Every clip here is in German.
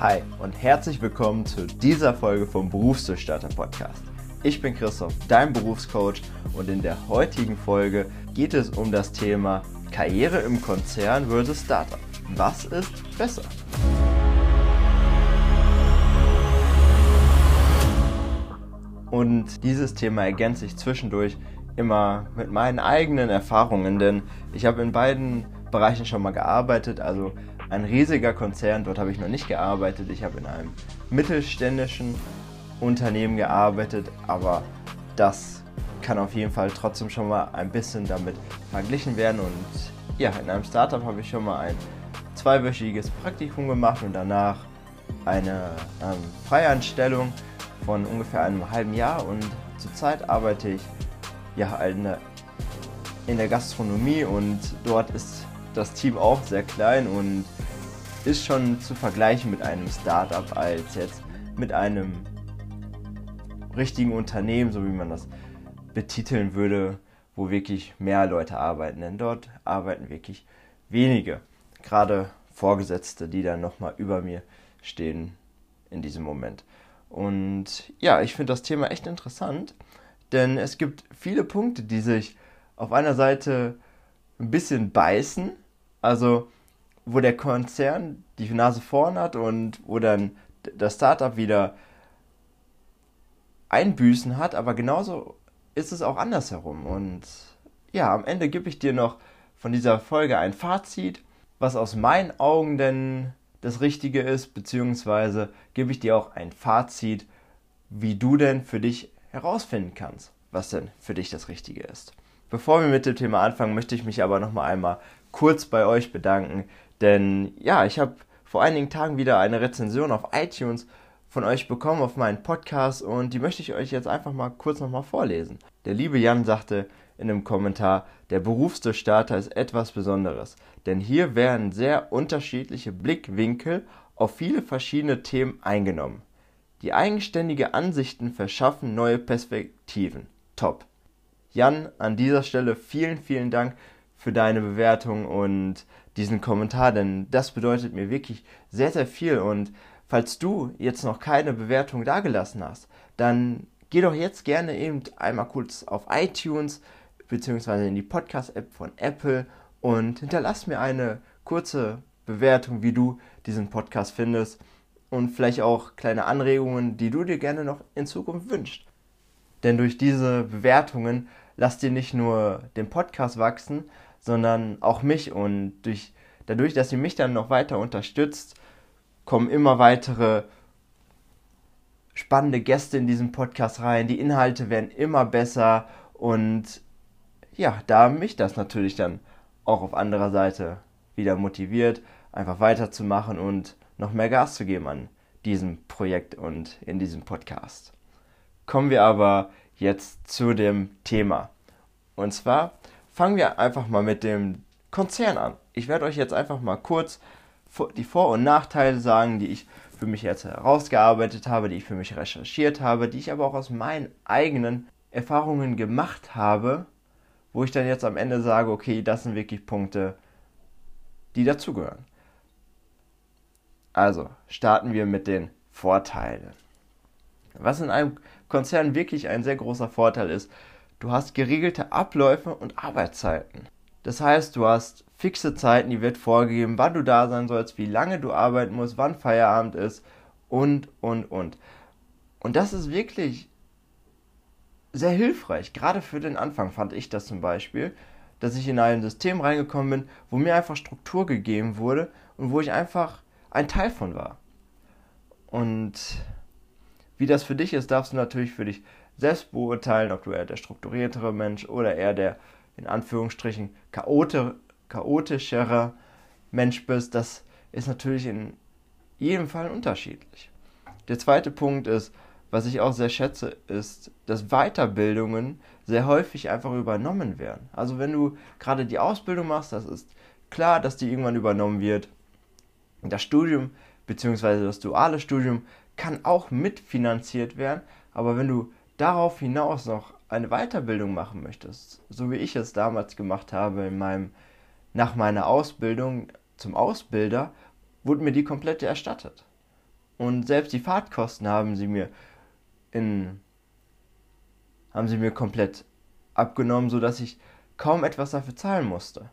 Hi und herzlich willkommen zu dieser Folge vom Berufsdurchstarter Podcast. Ich bin Christoph, dein Berufscoach und in der heutigen Folge geht es um das Thema Karriere im Konzern versus Startup. Was ist besser? Und dieses Thema ergänzt sich zwischendurch immer mit meinen eigenen Erfahrungen, denn ich habe in beiden Bereichen schon mal gearbeitet, also ein riesiger Konzern, dort habe ich noch nicht gearbeitet. Ich habe in einem mittelständischen Unternehmen gearbeitet, aber das kann auf jeden Fall trotzdem schon mal ein bisschen damit verglichen werden. Und ja, in einem Startup habe ich schon mal ein zweiwöchiges Praktikum gemacht und danach eine ähm, Freianstellung von ungefähr einem halben Jahr. Und zurzeit arbeite ich ja in der Gastronomie und dort ist das Team auch sehr klein und ist schon zu vergleichen mit einem Startup als jetzt mit einem richtigen Unternehmen, so wie man das betiteln würde, wo wirklich mehr Leute arbeiten. Denn dort arbeiten wirklich wenige, gerade Vorgesetzte, die dann nochmal über mir stehen in diesem Moment. Und ja, ich finde das Thema echt interessant, denn es gibt viele Punkte, die sich auf einer Seite ein bisschen beißen, also wo der Konzern die Nase vorn hat und wo dann das Startup wieder Einbüßen hat, aber genauso ist es auch andersherum. Und ja, am Ende gebe ich dir noch von dieser Folge ein Fazit, was aus meinen Augen denn das Richtige ist, beziehungsweise gebe ich dir auch ein Fazit, wie du denn für dich herausfinden kannst, was denn für dich das Richtige ist. Bevor wir mit dem Thema anfangen, möchte ich mich aber noch mal einmal kurz bei euch bedanken, denn ja, ich habe vor einigen Tagen wieder eine Rezension auf iTunes von euch bekommen auf meinen Podcast und die möchte ich euch jetzt einfach mal kurz nochmal vorlesen. Der liebe Jan sagte in einem Kommentar, der Berufsdurchstarter ist etwas Besonderes, denn hier werden sehr unterschiedliche Blickwinkel auf viele verschiedene Themen eingenommen. Die eigenständige Ansichten verschaffen neue Perspektiven. Top. Jan, an dieser Stelle vielen, vielen Dank für deine Bewertung und diesen Kommentar, denn das bedeutet mir wirklich sehr, sehr viel. Und falls du jetzt noch keine Bewertung dagelassen hast, dann geh doch jetzt gerne eben einmal kurz auf iTunes beziehungsweise in die Podcast-App von Apple und hinterlass mir eine kurze Bewertung, wie du diesen Podcast findest und vielleicht auch kleine Anregungen, die du dir gerne noch in Zukunft wünschst. Denn durch diese Bewertungen lass dir nicht nur den Podcast wachsen, sondern auch mich. Und durch, dadurch, dass ihr mich dann noch weiter unterstützt, kommen immer weitere spannende Gäste in diesen Podcast rein. Die Inhalte werden immer besser und ja, da mich das natürlich dann auch auf anderer Seite wieder motiviert, einfach weiterzumachen und noch mehr Gas zu geben an diesem Projekt und in diesem Podcast. Kommen wir aber jetzt zu dem Thema. Und zwar fangen wir einfach mal mit dem Konzern an. Ich werde euch jetzt einfach mal kurz die Vor- und Nachteile sagen, die ich für mich jetzt herausgearbeitet habe, die ich für mich recherchiert habe, die ich aber auch aus meinen eigenen Erfahrungen gemacht habe, wo ich dann jetzt am Ende sage, okay, das sind wirklich Punkte, die dazugehören. Also starten wir mit den Vorteilen. Was in einem Konzern wirklich ein sehr großer Vorteil ist, Du hast geregelte Abläufe und Arbeitszeiten. Das heißt, du hast fixe Zeiten, die wird vorgegeben, wann du da sein sollst, wie lange du arbeiten musst, wann Feierabend ist und, und, und. Und das ist wirklich sehr hilfreich. Gerade für den Anfang fand ich das zum Beispiel, dass ich in ein System reingekommen bin, wo mir einfach Struktur gegeben wurde und wo ich einfach ein Teil von war. Und wie das für dich ist, darfst du natürlich für dich selbst beurteilen, ob du eher der strukturiertere Mensch oder eher der in Anführungsstrichen chaotischere Mensch bist. Das ist natürlich in jedem Fall unterschiedlich. Der zweite Punkt ist, was ich auch sehr schätze, ist, dass Weiterbildungen sehr häufig einfach übernommen werden. Also wenn du gerade die Ausbildung machst, das ist klar, dass die irgendwann übernommen wird. Das Studium bzw. das duale Studium kann auch mitfinanziert werden, aber wenn du darauf hinaus noch eine Weiterbildung machen möchtest, so wie ich es damals gemacht habe in meinem, nach meiner Ausbildung zum Ausbilder, wurde mir die komplett erstattet. Und selbst die Fahrtkosten haben sie mir in haben sie mir komplett abgenommen, sodass ich kaum etwas dafür zahlen musste.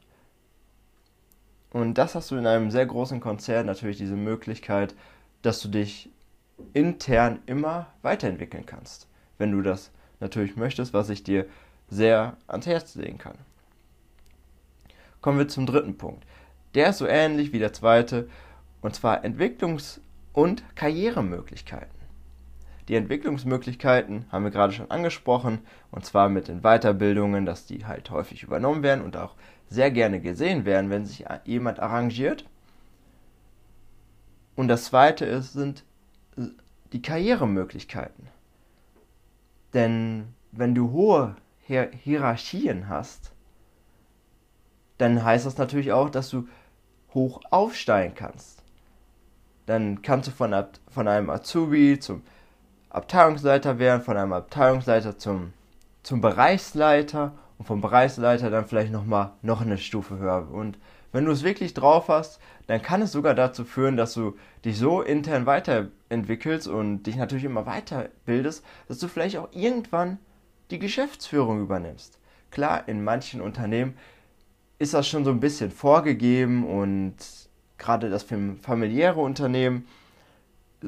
Und das hast du in einem sehr großen Konzern natürlich diese Möglichkeit, dass du dich intern immer weiterentwickeln kannst, wenn du das natürlich möchtest, was ich dir sehr ans Herz legen kann. Kommen wir zum dritten Punkt. Der ist so ähnlich wie der zweite, und zwar Entwicklungs- und Karrieremöglichkeiten. Die Entwicklungsmöglichkeiten haben wir gerade schon angesprochen, und zwar mit den Weiterbildungen, dass die halt häufig übernommen werden und auch sehr gerne gesehen werden, wenn sich jemand arrangiert. Und das zweite ist, sind die Karrieremöglichkeiten. Denn wenn du hohe Hier Hierarchien hast, dann heißt das natürlich auch, dass du hoch aufsteigen kannst. Dann kannst du von, von einem Azubi zum Abteilungsleiter werden, von einem Abteilungsleiter zum, zum Bereichsleiter und vom Bereichsleiter dann vielleicht nochmal noch eine Stufe höher. Und wenn du es wirklich drauf hast, dann kann es sogar dazu führen, dass du dich so intern weiterentwickelst und dich natürlich immer weiterbildest, dass du vielleicht auch irgendwann die Geschäftsführung übernimmst. Klar, in manchen Unternehmen ist das schon so ein bisschen vorgegeben und gerade das familiäre Unternehmen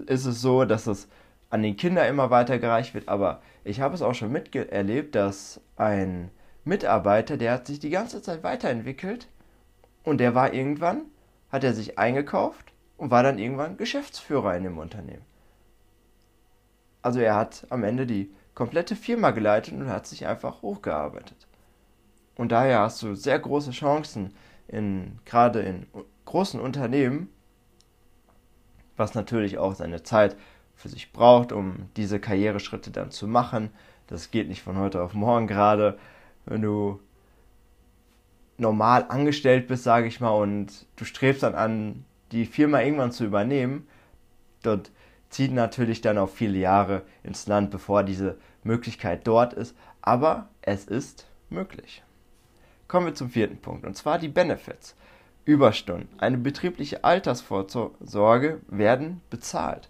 ist es so, dass es an den Kinder immer weitergereicht wird, aber ich habe es auch schon miterlebt, dass ein Mitarbeiter, der hat sich die ganze Zeit weiterentwickelt und der war irgendwann, hat er sich eingekauft und war dann irgendwann Geschäftsführer in dem Unternehmen. Also er hat am Ende die komplette Firma geleitet und hat sich einfach hochgearbeitet. Und daher hast du sehr große Chancen, in, gerade in großen Unternehmen, was natürlich auch seine Zeit für sich braucht, um diese Karriereschritte dann zu machen. Das geht nicht von heute auf morgen gerade. Wenn du normal angestellt bist, sage ich mal, und du strebst dann an, die Firma irgendwann zu übernehmen, dort zieht natürlich dann auch viele Jahre ins Land, bevor diese Möglichkeit dort ist. Aber es ist möglich. Kommen wir zum vierten Punkt, und zwar die Benefits. Überstunden, eine betriebliche Altersvorsorge werden bezahlt.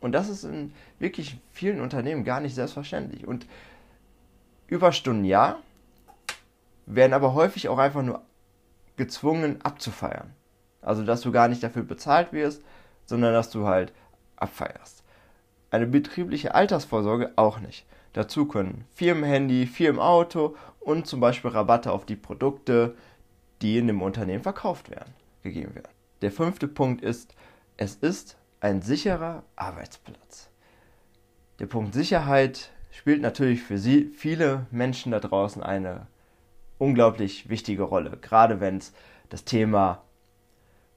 Und das ist in wirklich vielen Unternehmen gar nicht selbstverständlich. Und Überstunden ja, werden aber häufig auch einfach nur gezwungen abzufeiern. Also dass du gar nicht dafür bezahlt wirst, sondern dass du halt abfeierst. Eine betriebliche Altersvorsorge auch nicht. Dazu können Firmenhandy, Firmenauto und zum Beispiel Rabatte auf die Produkte, die in dem Unternehmen verkauft werden, gegeben werden. Der fünfte Punkt ist, es ist ein sicherer Arbeitsplatz. Der Punkt Sicherheit spielt natürlich für Sie, viele Menschen da draußen eine unglaublich wichtige Rolle. Gerade wenn es das Thema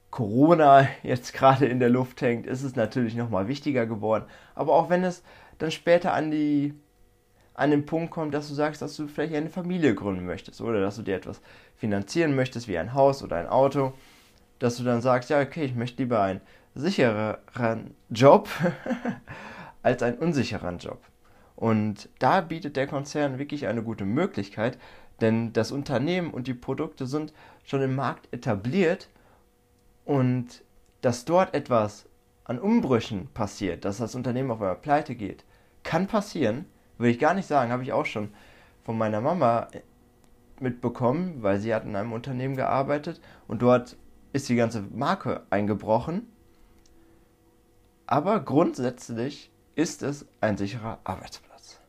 Corona jetzt gerade in der Luft hängt, ist es natürlich nochmal wichtiger geworden. Aber auch wenn es dann später an, die, an den Punkt kommt, dass du sagst, dass du vielleicht eine Familie gründen möchtest oder dass du dir etwas finanzieren möchtest, wie ein Haus oder ein Auto, dass du dann sagst, ja, okay, ich möchte lieber ein sichereren Job als einen unsicheren Job. Und da bietet der Konzern wirklich eine gute Möglichkeit, denn das Unternehmen und die Produkte sind schon im Markt etabliert und dass dort etwas an Umbrüchen passiert, dass das Unternehmen auf einmal pleite geht, kann passieren, will ich gar nicht sagen, habe ich auch schon von meiner Mama mitbekommen, weil sie hat in einem Unternehmen gearbeitet und dort ist die ganze Marke eingebrochen aber grundsätzlich ist es ein sicherer Arbeitsplatz.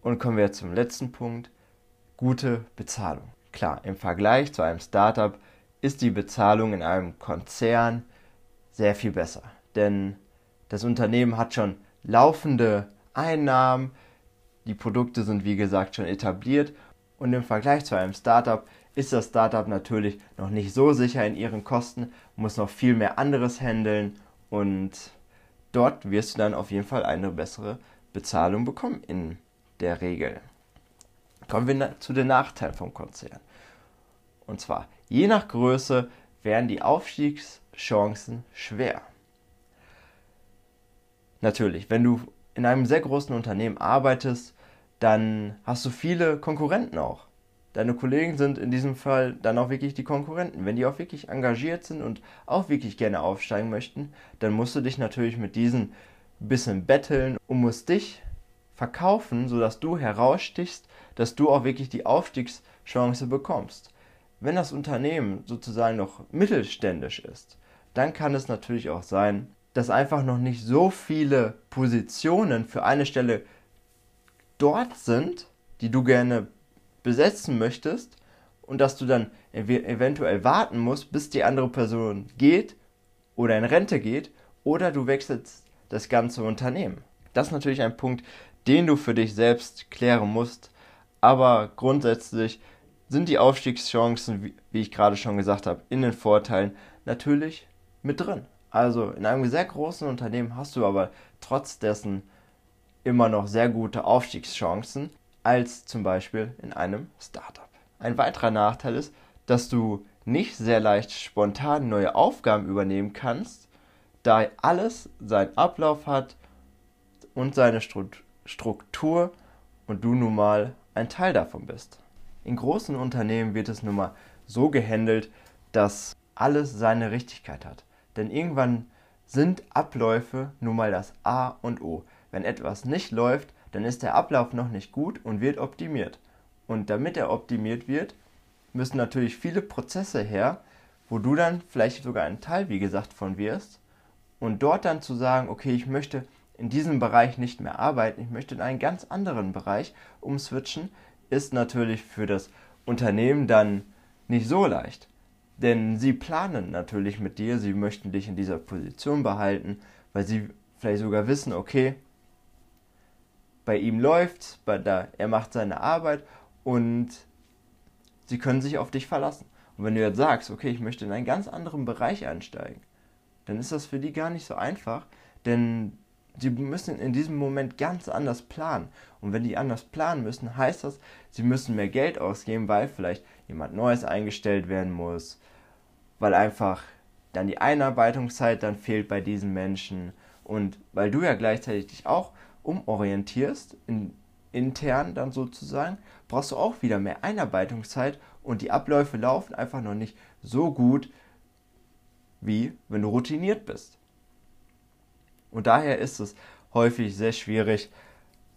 Und kommen wir zum letzten Punkt, gute Bezahlung. Klar, im Vergleich zu einem Startup ist die Bezahlung in einem Konzern sehr viel besser. Denn das Unternehmen hat schon laufende Einnahmen, die Produkte sind wie gesagt schon etabliert und im Vergleich zu einem Startup ist das Startup natürlich noch nicht so sicher in ihren Kosten, muss noch viel mehr anderes handeln und dort wirst du dann auf jeden Fall eine bessere Bezahlung bekommen in der Regel. Kommen wir zu den Nachteilen vom Konzern. Und zwar, je nach Größe werden die Aufstiegschancen schwer. Natürlich, wenn du in einem sehr großen Unternehmen arbeitest, dann hast du viele Konkurrenten auch. deine Kollegen sind in diesem Fall dann auch wirklich die Konkurrenten. Wenn die auch wirklich engagiert sind und auch wirklich gerne aufsteigen möchten, dann musst du dich natürlich mit diesen bisschen betteln und musst dich verkaufen, sodass du herausstichst, dass du auch wirklich die Aufstiegschance bekommst. Wenn das Unternehmen sozusagen noch mittelständisch ist, dann kann es natürlich auch sein, dass einfach noch nicht so viele Positionen für eine Stelle dort sind, die du gerne besetzen möchtest und dass du dann ev eventuell warten musst, bis die andere Person geht oder in Rente geht oder du wechselst das ganze Unternehmen. Das ist natürlich ein Punkt, den du für dich selbst klären musst, aber grundsätzlich sind die Aufstiegschancen, wie ich gerade schon gesagt habe, in den Vorteilen natürlich mit drin. Also in einem sehr großen Unternehmen hast du aber trotz dessen immer noch sehr gute Aufstiegschancen als zum Beispiel in einem Startup. Ein weiterer Nachteil ist, dass du nicht sehr leicht spontan neue Aufgaben übernehmen kannst, da alles seinen Ablauf hat und seine Struktur und du nun mal ein Teil davon bist. In großen Unternehmen wird es nun mal so gehandelt, dass alles seine Richtigkeit hat. Denn irgendwann sind Abläufe nun mal das A und O. Wenn etwas nicht läuft, dann ist der Ablauf noch nicht gut und wird optimiert. Und damit er optimiert wird, müssen natürlich viele Prozesse her, wo du dann vielleicht sogar ein Teil, wie gesagt, von wirst. Und dort dann zu sagen, okay, ich möchte in diesem Bereich nicht mehr arbeiten, ich möchte in einen ganz anderen Bereich umswitchen, ist natürlich für das Unternehmen dann nicht so leicht. Denn sie planen natürlich mit dir, sie möchten dich in dieser Position behalten, weil sie vielleicht sogar wissen, okay, bei ihm läuft, da, er macht seine Arbeit und sie können sich auf dich verlassen. Und wenn du jetzt sagst, okay, ich möchte in einen ganz anderen Bereich einsteigen, dann ist das für die gar nicht so einfach, denn sie müssen in diesem Moment ganz anders planen. Und wenn die anders planen müssen, heißt das, sie müssen mehr Geld ausgeben, weil vielleicht jemand Neues eingestellt werden muss, weil einfach dann die Einarbeitungszeit dann fehlt bei diesen Menschen und weil du ja gleichzeitig dich auch umorientierst, in, intern dann sozusagen, brauchst du auch wieder mehr Einarbeitungszeit und die Abläufe laufen einfach noch nicht so gut, wie wenn du routiniert bist. Und daher ist es häufig sehr schwierig,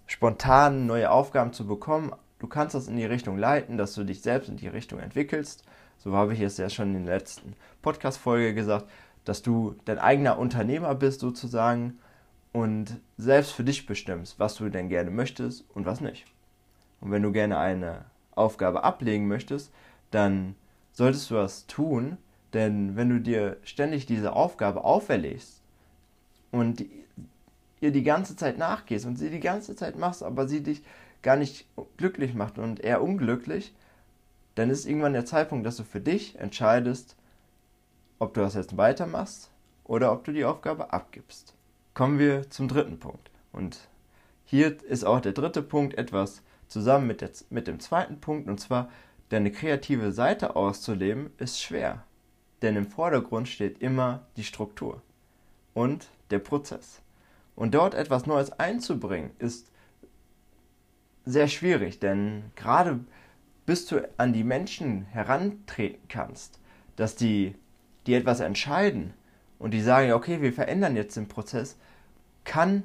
spontan neue Aufgaben zu bekommen. Du kannst das in die Richtung leiten, dass du dich selbst in die Richtung entwickelst. So habe ich es ja schon in der letzten Podcast-Folge gesagt, dass du dein eigener Unternehmer bist sozusagen und selbst für dich bestimmst, was du denn gerne möchtest und was nicht. Und wenn du gerne eine Aufgabe ablegen möchtest, dann solltest du das tun, denn wenn du dir ständig diese Aufgabe auferlegst und ihr die ganze Zeit nachgehst und sie die ganze Zeit machst, aber sie dich gar nicht glücklich macht und eher unglücklich, dann ist irgendwann der Zeitpunkt, dass du für dich entscheidest, ob du das jetzt weitermachst oder ob du die Aufgabe abgibst kommen wir zum dritten Punkt. Und hier ist auch der dritte Punkt etwas zusammen mit, der, mit dem zweiten Punkt, und zwar deine kreative Seite auszuleben, ist schwer. Denn im Vordergrund steht immer die Struktur und der Prozess. Und dort etwas Neues einzubringen, ist sehr schwierig, denn gerade bis du an die Menschen herantreten kannst, dass die, die etwas entscheiden und die sagen, okay, wir verändern jetzt den Prozess, kann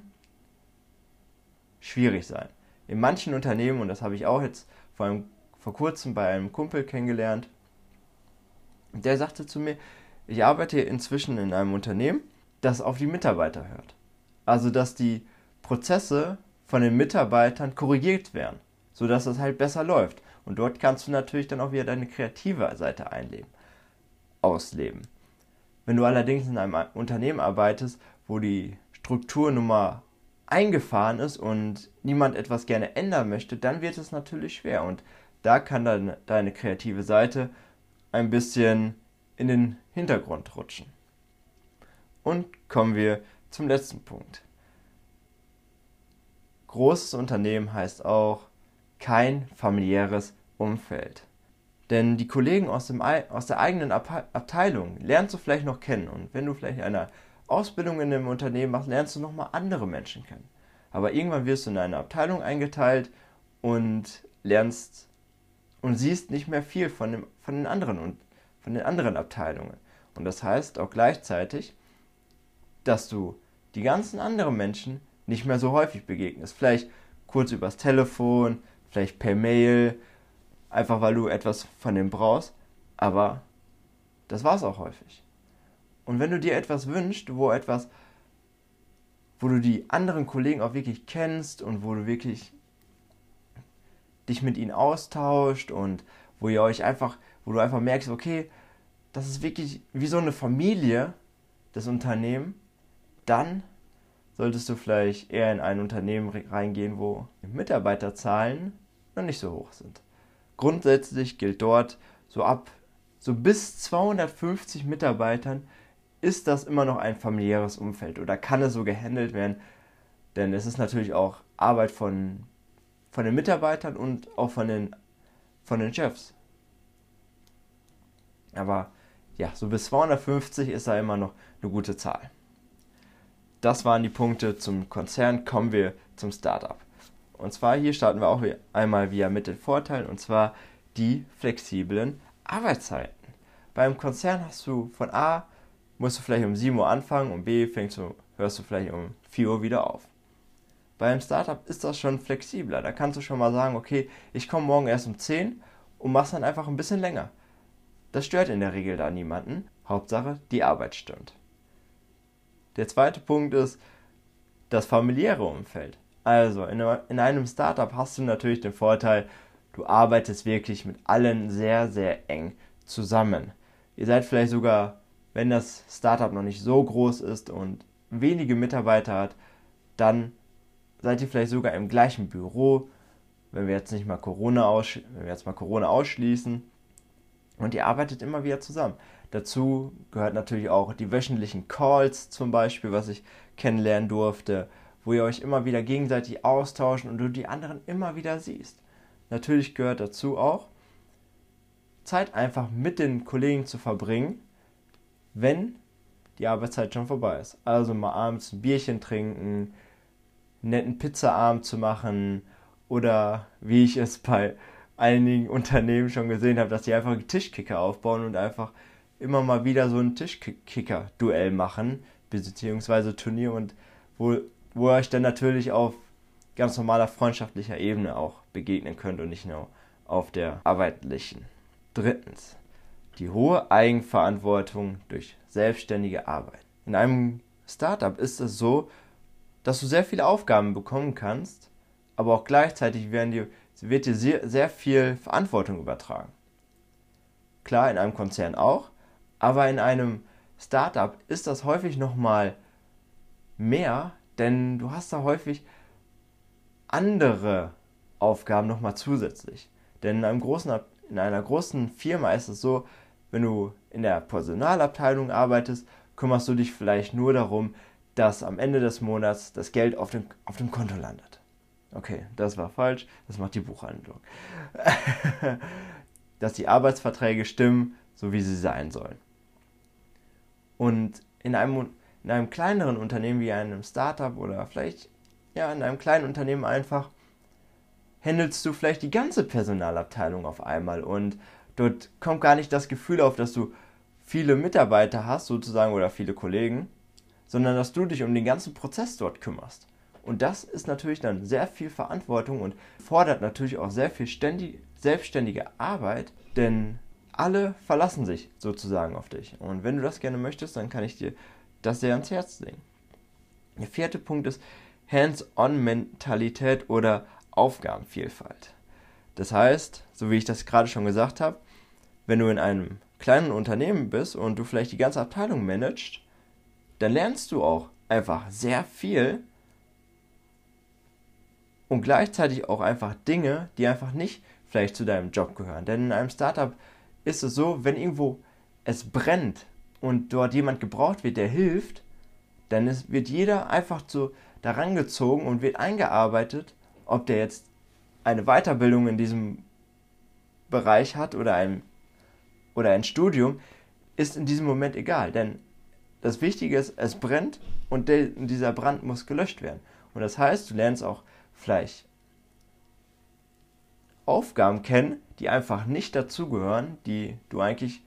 schwierig sein. In manchen Unternehmen, und das habe ich auch jetzt vor, einem, vor kurzem bei einem Kumpel kennengelernt, der sagte zu mir, ich arbeite inzwischen in einem Unternehmen, das auf die Mitarbeiter hört. Also dass die Prozesse von den Mitarbeitern korrigiert werden, sodass es halt besser läuft. Und dort kannst du natürlich dann auch wieder deine kreative Seite einleben, ausleben. Wenn du allerdings in einem Unternehmen arbeitest, wo die Struktur nun mal eingefahren ist und niemand etwas gerne ändern möchte, dann wird es natürlich schwer. Und da kann dann deine kreative Seite ein bisschen in den Hintergrund rutschen. Und kommen wir zum letzten Punkt. Großes Unternehmen heißt auch kein familiäres Umfeld. Denn die Kollegen aus, dem, aus der eigenen Abteilung lernst du vielleicht noch kennen. Und wenn du vielleicht in einer Ausbildung in einem Unternehmen machst, lernst du nochmal andere Menschen kennen. Aber irgendwann wirst du in eine Abteilung eingeteilt und lernst und siehst nicht mehr viel von, dem, von, den anderen von den anderen Abteilungen. Und das heißt auch gleichzeitig, dass du die ganzen anderen Menschen nicht mehr so häufig begegnest. Vielleicht kurz übers Telefon, vielleicht per Mail, einfach weil du etwas von dem brauchst. Aber das war es auch häufig. Und wenn du dir etwas wünschst, wo etwas, wo du die anderen Kollegen auch wirklich kennst und wo du wirklich dich mit ihnen austauscht und wo ihr euch einfach, wo du einfach merkst, okay, das ist wirklich wie so eine Familie, das Unternehmen, dann solltest du vielleicht eher in ein Unternehmen reingehen, wo Mitarbeiterzahlen noch nicht so hoch sind. Grundsätzlich gilt dort, so ab so bis 250 Mitarbeitern ist das immer noch ein familiäres Umfeld oder kann es so gehandelt werden, denn es ist natürlich auch Arbeit von, von den Mitarbeitern und auch von den, von den Chefs. Aber ja, so bis 250 ist da immer noch eine gute Zahl. Das waren die Punkte zum Konzern. Kommen wir zum Startup. Und zwar hier starten wir auch einmal wieder mit den Vorteilen und zwar die flexiblen Arbeitszeiten. Beim Konzern hast du von A musst du vielleicht um 7 Uhr anfangen und B fängst du, hörst du vielleicht um 4 Uhr wieder auf. Beim Startup ist das schon flexibler. Da kannst du schon mal sagen, okay, ich komme morgen erst um 10 und machst dann einfach ein bisschen länger. Das stört in der Regel da niemanden. Hauptsache, die Arbeit stimmt. Der zweite Punkt ist das familiäre Umfeld. Also in einem Startup hast du natürlich den Vorteil, du arbeitest wirklich mit allen sehr, sehr eng zusammen. Ihr seid vielleicht sogar, wenn das Startup noch nicht so groß ist und wenige Mitarbeiter hat, dann seid ihr vielleicht sogar im gleichen Büro, wenn wir jetzt nicht mal Corona, aussch wenn wir jetzt mal Corona ausschließen. Und ihr arbeitet immer wieder zusammen. Dazu gehört natürlich auch die wöchentlichen Calls zum Beispiel, was ich kennenlernen durfte, wo ihr euch immer wieder gegenseitig austauschen und du die anderen immer wieder siehst. Natürlich gehört dazu auch, Zeit einfach mit den Kollegen zu verbringen, wenn die Arbeitszeit schon vorbei ist. Also mal abends ein Bierchen trinken, einen netten Pizzaabend zu machen oder wie ich es bei einigen Unternehmen schon gesehen habe, dass die einfach Tischkicker aufbauen und einfach immer mal wieder so ein Tischkicker-Duell machen, beziehungsweise Turnier und wo, wo ihr euch dann natürlich auf ganz normaler freundschaftlicher Ebene auch begegnen könnt und nicht nur auf der arbeitlichen. Drittens, die hohe Eigenverantwortung durch selbstständige Arbeit. In einem Startup ist es so, dass du sehr viele Aufgaben bekommen kannst, aber auch gleichzeitig dir, wird dir sehr, sehr viel Verantwortung übertragen. Klar, in einem Konzern auch, aber in einem Startup ist das häufig nochmal mehr, denn du hast da häufig andere Aufgaben nochmal zusätzlich. Denn in, einem großen, in einer großen Firma ist es so, wenn du in der Personalabteilung arbeitest, kümmerst du dich vielleicht nur darum, dass am Ende des Monats das Geld auf dem, auf dem Konto landet. Okay, das war falsch, das macht die Buchhandlung. dass die Arbeitsverträge stimmen, so wie sie sein sollen. Und in einem, in einem kleineren Unternehmen wie einem Startup oder vielleicht ja, in einem kleinen Unternehmen einfach handelst du vielleicht die ganze Personalabteilung auf einmal und dort kommt gar nicht das Gefühl auf, dass du viele Mitarbeiter hast sozusagen oder viele Kollegen, sondern dass du dich um den ganzen Prozess dort kümmerst. Und das ist natürlich dann sehr viel Verantwortung und fordert natürlich auch sehr viel ständig, selbstständige Arbeit, denn alle verlassen sich sozusagen auf dich. Und wenn du das gerne möchtest, dann kann ich dir das sehr ans Herz legen. Der vierte Punkt ist Hands-on-Mentalität oder Aufgabenvielfalt. Das heißt, so wie ich das gerade schon gesagt habe, wenn du in einem kleinen Unternehmen bist und du vielleicht die ganze Abteilung managst, dann lernst du auch einfach sehr viel und gleichzeitig auch einfach Dinge, die einfach nicht vielleicht zu deinem Job gehören. Denn in einem Startup ist es so, wenn irgendwo es brennt und dort jemand gebraucht wird, der hilft, dann ist, wird jeder einfach so daran gezogen und wird eingearbeitet, ob der jetzt eine Weiterbildung in diesem Bereich hat oder ein, oder ein Studium, ist in diesem Moment egal. Denn das Wichtige ist, es brennt und der, dieser Brand muss gelöscht werden. Und das heißt, du lernst auch vielleicht Aufgaben kennen, die einfach nicht dazugehören, die du eigentlich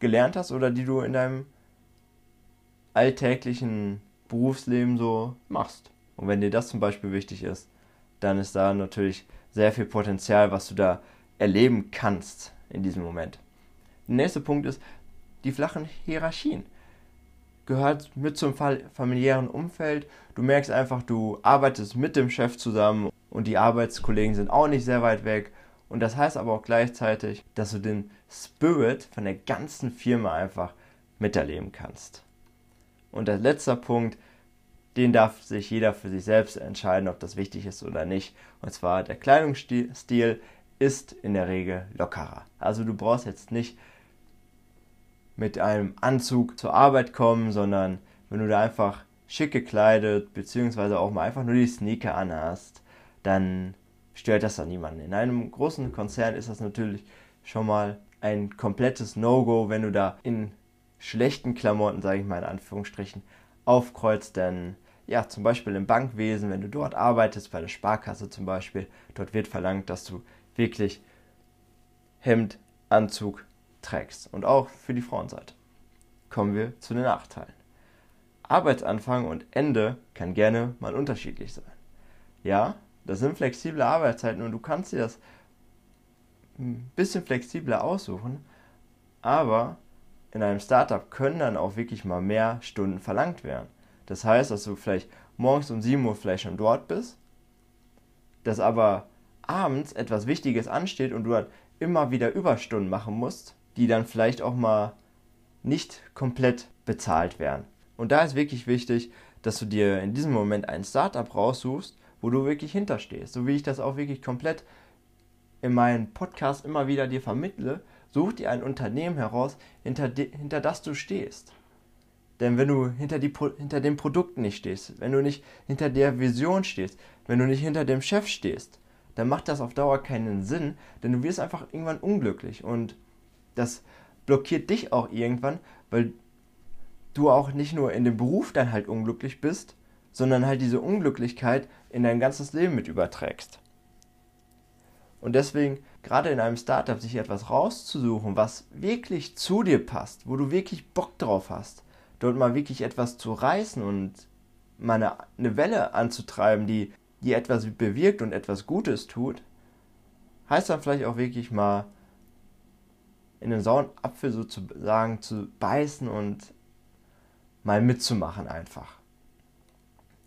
gelernt hast oder die du in deinem alltäglichen Berufsleben so machst. Und wenn dir das zum Beispiel wichtig ist, dann ist da natürlich sehr viel Potenzial, was du da erleben kannst in diesem Moment. Der nächste Punkt ist die flachen Hierarchien. Gehört mit zum familiären Umfeld. Du merkst einfach, du arbeitest mit dem Chef zusammen und die Arbeitskollegen sind auch nicht sehr weit weg. Und das heißt aber auch gleichzeitig, dass du den Spirit von der ganzen Firma einfach miterleben kannst. Und der letzte Punkt, den darf sich jeder für sich selbst entscheiden, ob das wichtig ist oder nicht. Und zwar der Kleidungsstil ist in der Regel lockerer. Also du brauchst jetzt nicht mit einem Anzug zur Arbeit kommen, sondern wenn du da einfach schick gekleidet, beziehungsweise auch mal einfach nur die Sneaker anhast, dann stört das dann niemanden. In einem großen Konzern ist das natürlich schon mal ein komplettes No-Go, wenn du da in schlechten Klamotten, sage ich mal in Anführungsstrichen, aufkreuzt, denn ja, zum Beispiel im Bankwesen, wenn du dort arbeitest, bei der Sparkasse zum Beispiel, dort wird verlangt, dass du wirklich Hemd, Anzug trägst und auch für die Frauenseite. Kommen wir zu den Nachteilen. Arbeitsanfang und Ende kann gerne mal unterschiedlich sein. Ja, das sind flexible Arbeitszeiten und du kannst dir das ein bisschen flexibler aussuchen, aber in einem Startup können dann auch wirklich mal mehr Stunden verlangt werden. Das heißt, dass du vielleicht morgens um 7 Uhr vielleicht schon dort bist, dass aber abends etwas Wichtiges ansteht und du dann immer wieder Überstunden machen musst, die dann vielleicht auch mal nicht komplett bezahlt werden. Und da ist wirklich wichtig, dass du dir in diesem Moment ein Startup raussuchst, wo du wirklich hinterstehst. So wie ich das auch wirklich komplett in meinem Podcast immer wieder dir vermittle, such dir ein Unternehmen heraus, hinter, de, hinter das du stehst. Denn wenn du hinter, die, hinter dem Produkt nicht stehst, wenn du nicht hinter der Vision stehst, wenn du nicht hinter dem Chef stehst, dann macht das auf Dauer keinen Sinn, denn du wirst einfach irgendwann unglücklich und das blockiert dich auch irgendwann, weil du auch nicht nur in dem Beruf dann halt unglücklich bist, sondern halt diese Unglücklichkeit in dein ganzes Leben mit überträgst. Und deswegen, gerade in einem Startup, sich etwas rauszusuchen, was wirklich zu dir passt, wo du wirklich Bock drauf hast, dort mal wirklich etwas zu reißen und mal eine, eine Welle anzutreiben, die, die etwas bewirkt und etwas Gutes tut, heißt dann vielleicht auch wirklich mal in den sauren Apfel sozusagen zu beißen und mal mitzumachen einfach.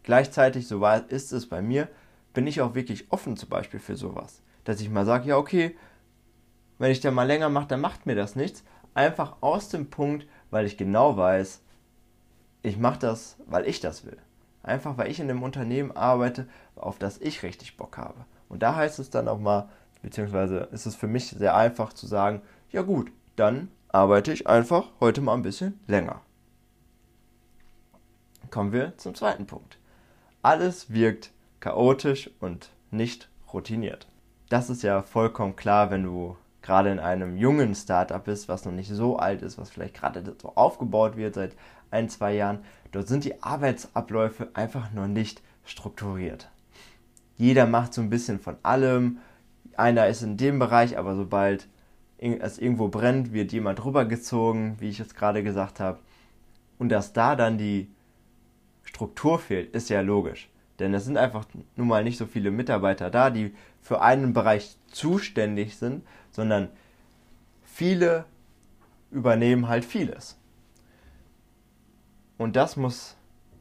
Gleichzeitig, so ist es bei mir, bin ich auch wirklich offen zum Beispiel für sowas. Dass ich mal sage, ja okay, wenn ich da mal länger mache, dann macht mir das nichts. Einfach aus dem Punkt, weil ich genau weiß, ich mache das, weil ich das will. Einfach weil ich in einem Unternehmen arbeite, auf das ich richtig Bock habe. Und da heißt es dann auch mal, beziehungsweise ist es für mich sehr einfach zu sagen, ja gut, dann arbeite ich einfach heute mal ein bisschen länger. Kommen wir zum zweiten Punkt. Alles wirkt chaotisch und nicht routiniert. Das ist ja vollkommen klar, wenn du gerade in einem jungen Startup bist, was noch nicht so alt ist, was vielleicht gerade so aufgebaut wird seit ein, zwei Jahren. Dort sind die Arbeitsabläufe einfach noch nicht strukturiert. Jeder macht so ein bisschen von allem. Einer ist in dem Bereich, aber sobald es irgendwo brennt, wird jemand rübergezogen, wie ich es gerade gesagt habe. Und dass da dann die Struktur fehlt, ist ja logisch. Denn es sind einfach nun mal nicht so viele Mitarbeiter da, die für einen Bereich zuständig sind, sondern viele übernehmen halt vieles. Und das muss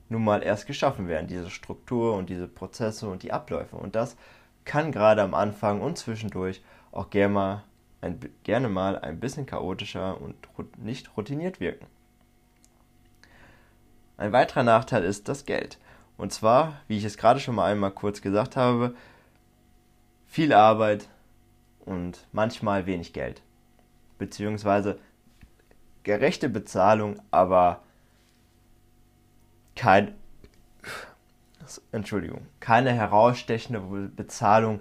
nun mal erst geschaffen werden, diese Struktur und diese Prozesse und die Abläufe. Und das kann gerade am Anfang und zwischendurch auch gerne mal ein, gerne mal ein bisschen chaotischer und nicht routiniert wirken. Ein weiterer Nachteil ist das Geld. Und zwar, wie ich es gerade schon mal einmal kurz gesagt habe, viel Arbeit und manchmal wenig Geld. Beziehungsweise gerechte Bezahlung, aber kein Entschuldigung, keine herausstechende Bezahlung,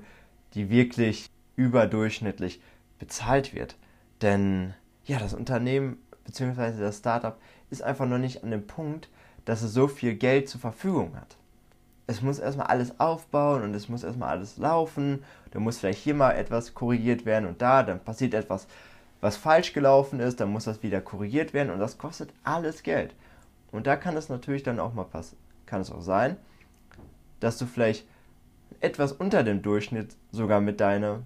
die wirklich überdurchschnittlich bezahlt wird. Denn ja, das Unternehmen bzw. das Startup ist einfach noch nicht an dem Punkt, dass es so viel Geld zur Verfügung hat. es muss erstmal alles aufbauen und es muss erstmal alles laufen. Da muss vielleicht hier mal etwas korrigiert werden und da, dann passiert etwas, was falsch gelaufen ist, dann muss das wieder korrigiert werden und das kostet alles Geld. Und da kann es natürlich dann auch mal passen, kann es auch sein, dass du vielleicht etwas unter dem Durchschnitt sogar mit deinem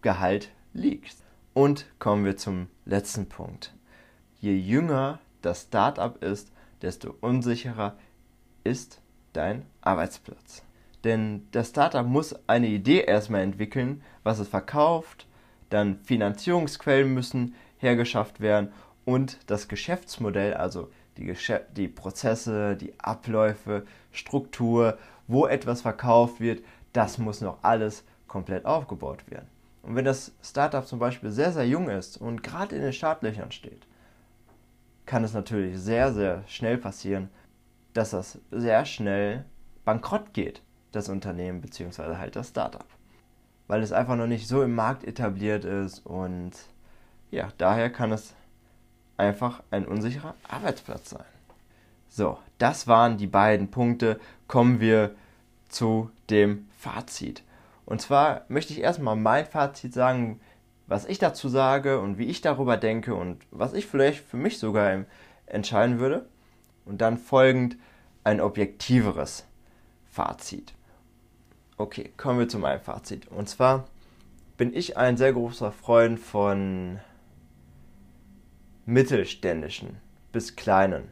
Gehalt liegst. Und kommen wir zum letzten Punkt. Je jünger das Startup ist, desto unsicherer ist dein Arbeitsplatz. Denn das Startup muss eine Idee erstmal entwickeln, was es verkauft, dann Finanzierungsquellen müssen hergeschafft werden und das Geschäftsmodell, also die, Geschäft die Prozesse, die Abläufe, Struktur, wo etwas verkauft wird, das muss noch alles komplett aufgebaut werden. Und wenn das Startup zum Beispiel sehr, sehr jung ist und gerade in den Startlöchern steht, kann es natürlich sehr, sehr schnell passieren, dass das sehr schnell bankrott geht, das Unternehmen bzw. halt das Startup. Weil es einfach noch nicht so im Markt etabliert ist und ja, daher kann es einfach ein unsicherer Arbeitsplatz sein. So, das waren die beiden Punkte. Kommen wir zu dem Fazit. Und zwar möchte ich erstmal mein Fazit sagen, was ich dazu sage und wie ich darüber denke und was ich vielleicht für mich sogar entscheiden würde. Und dann folgend ein objektiveres Fazit. Okay, kommen wir zu meinem Fazit. Und zwar bin ich ein sehr großer Freund von mittelständischen bis kleinen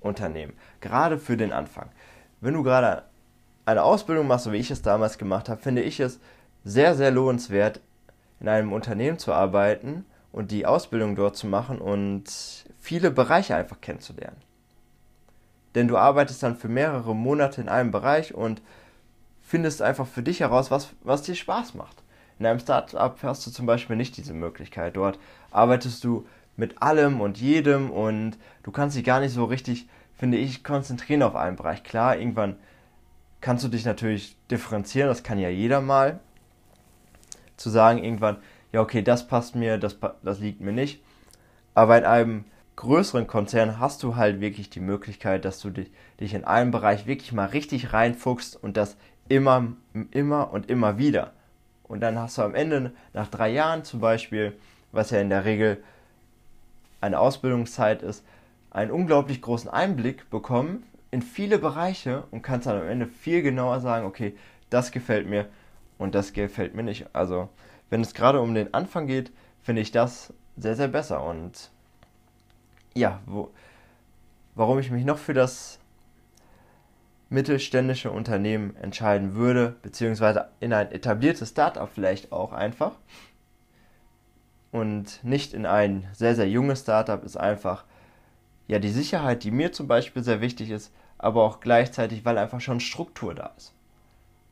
Unternehmen. Gerade für den Anfang. Wenn du gerade eine Ausbildung machst, so wie ich es damals gemacht habe, finde ich es sehr, sehr lohnenswert, in einem Unternehmen zu arbeiten und die Ausbildung dort zu machen und viele Bereiche einfach kennenzulernen. Denn du arbeitest dann für mehrere Monate in einem Bereich und findest einfach für dich heraus, was, was dir Spaß macht. In einem Startup hast du zum Beispiel nicht diese Möglichkeit. Dort arbeitest du mit allem und jedem und du kannst dich gar nicht so richtig, finde ich, konzentrieren auf einen Bereich. Klar, irgendwann kannst du dich natürlich differenzieren, das kann ja jeder mal. Zu sagen irgendwann, ja, okay, das passt mir, das, das liegt mir nicht. Aber in einem größeren Konzern hast du halt wirklich die Möglichkeit, dass du dich, dich in einem Bereich wirklich mal richtig reinfuchst und das immer, immer und immer wieder. Und dann hast du am Ende, nach drei Jahren zum Beispiel, was ja in der Regel eine Ausbildungszeit ist, einen unglaublich großen Einblick bekommen in viele Bereiche und kannst dann am Ende viel genauer sagen, okay, das gefällt mir und das gefällt mir nicht. Also, wenn es gerade um den Anfang geht, finde ich das sehr, sehr besser. Und ja, wo, warum ich mich noch für das mittelständische Unternehmen entscheiden würde, beziehungsweise in ein etabliertes Startup vielleicht auch einfach und nicht in ein sehr, sehr junges Startup, ist einfach ja die Sicherheit, die mir zum Beispiel sehr wichtig ist, aber auch gleichzeitig, weil einfach schon Struktur da ist.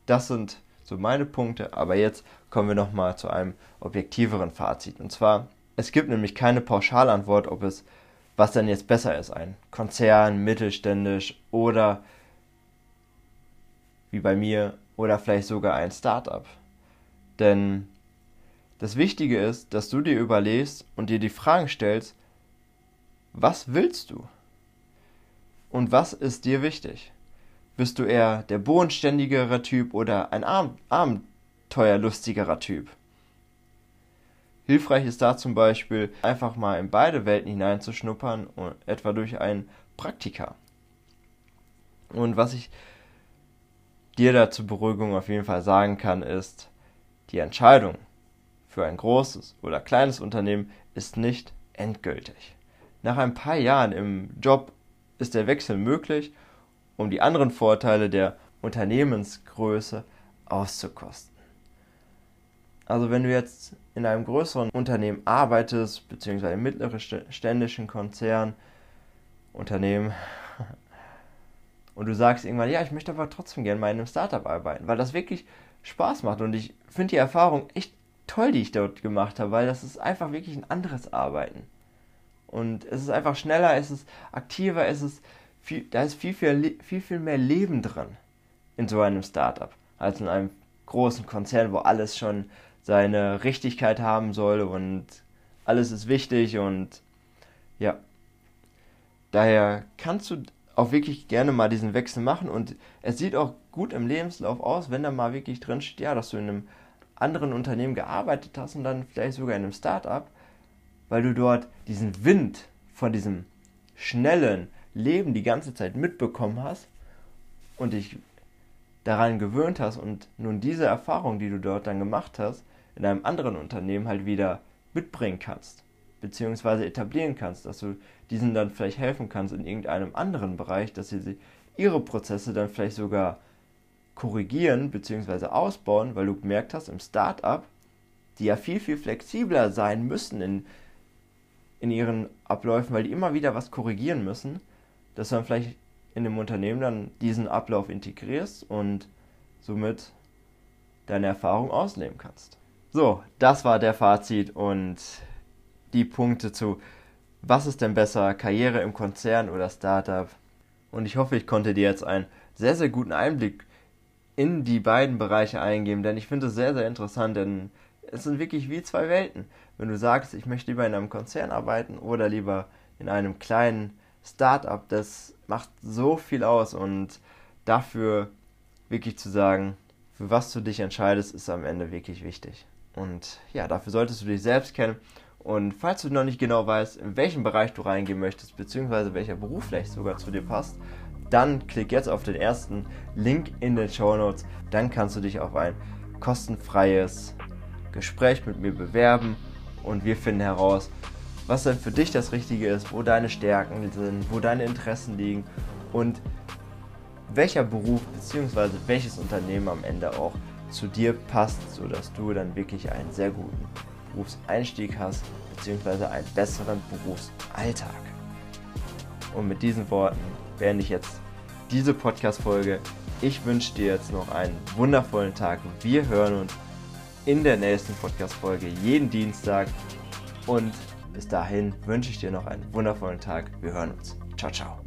Das sind so meine Punkte, aber jetzt kommen wir nochmal zu einem objektiveren Fazit. Und zwar, es gibt nämlich keine Pauschalantwort, ob es, was denn jetzt besser ist, ein Konzern, mittelständisch oder wie bei mir oder vielleicht sogar ein Startup. Denn das Wichtige ist, dass du dir überlegst und dir die Fragen stellst, was willst du? Und was ist dir wichtig? Bist du eher der bodenständigere Typ oder ein abenteuerlustigerer Typ? Hilfreich ist da zum Beispiel einfach mal in beide Welten hineinzuschnuppern, etwa durch ein Praktika. Und was ich dir da zur Beruhigung auf jeden Fall sagen kann, ist, die Entscheidung für ein großes oder kleines Unternehmen ist nicht endgültig. Nach ein paar Jahren im Job ist der Wechsel möglich, um die anderen Vorteile der Unternehmensgröße auszukosten. Also wenn du jetzt in einem größeren Unternehmen arbeitest, beziehungsweise im mittelständischen Konzern, Unternehmen, und du sagst irgendwann, ja, ich möchte aber trotzdem gerne mal in einem Startup arbeiten, weil das wirklich Spaß macht und ich finde die Erfahrung echt toll, die ich dort gemacht habe, weil das ist einfach wirklich ein anderes Arbeiten. Und es ist einfach schneller, es ist aktiver, es ist viel, da ist viel, viel, viel, viel mehr Leben drin in so einem Startup als in einem großen Konzern, wo alles schon seine Richtigkeit haben soll und alles ist wichtig und ja. Daher kannst du auch wirklich gerne mal diesen Wechsel machen und es sieht auch gut im Lebenslauf aus, wenn da mal wirklich drin steht, ja, dass du in einem anderen Unternehmen gearbeitet hast und dann vielleicht sogar in einem Startup, weil du dort diesen Wind von diesem schnellen Leben die ganze Zeit mitbekommen hast und dich daran gewöhnt hast und nun diese Erfahrung, die du dort dann gemacht hast, in einem anderen Unternehmen halt wieder mitbringen kannst, beziehungsweise etablieren kannst, dass du diesen dann vielleicht helfen kannst in irgendeinem anderen Bereich, dass sie ihre Prozesse dann vielleicht sogar korrigieren bzw. ausbauen, weil du gemerkt hast, im Startup, die ja viel, viel flexibler sein müssen in, in ihren Abläufen, weil die immer wieder was korrigieren müssen, dass du dann vielleicht in dem Unternehmen dann diesen Ablauf integrierst und somit deine Erfahrung ausleben kannst. So, das war der Fazit und die Punkte zu, was ist denn besser, Karriere im Konzern oder Startup. Und ich hoffe, ich konnte dir jetzt einen sehr, sehr guten Einblick in die beiden Bereiche eingeben, denn ich finde es sehr, sehr interessant, denn es sind wirklich wie zwei Welten. Wenn du sagst, ich möchte lieber in einem Konzern arbeiten oder lieber in einem kleinen Startup, das macht so viel aus und dafür wirklich zu sagen, für was du dich entscheidest, ist am Ende wirklich wichtig. Und ja, dafür solltest du dich selbst kennen. Und falls du noch nicht genau weißt, in welchen Bereich du reingehen möchtest, beziehungsweise welcher Beruf vielleicht sogar zu dir passt, dann klick jetzt auf den ersten Link in den Show Notes. Dann kannst du dich auf ein kostenfreies Gespräch mit mir bewerben und wir finden heraus, was denn für dich das Richtige ist, wo deine Stärken sind, wo deine Interessen liegen und welcher Beruf bzw. welches Unternehmen am Ende auch zu dir passt, sodass du dann wirklich einen sehr guten Berufseinstieg hast bzw. einen besseren Berufsalltag. Und mit diesen Worten beende ich jetzt diese Podcast-Folge. Ich wünsche dir jetzt noch einen wundervollen Tag. Wir hören uns in der nächsten Podcast-Folge jeden Dienstag. Und bis dahin wünsche ich dir noch einen wundervollen Tag. Wir hören uns. Ciao, ciao.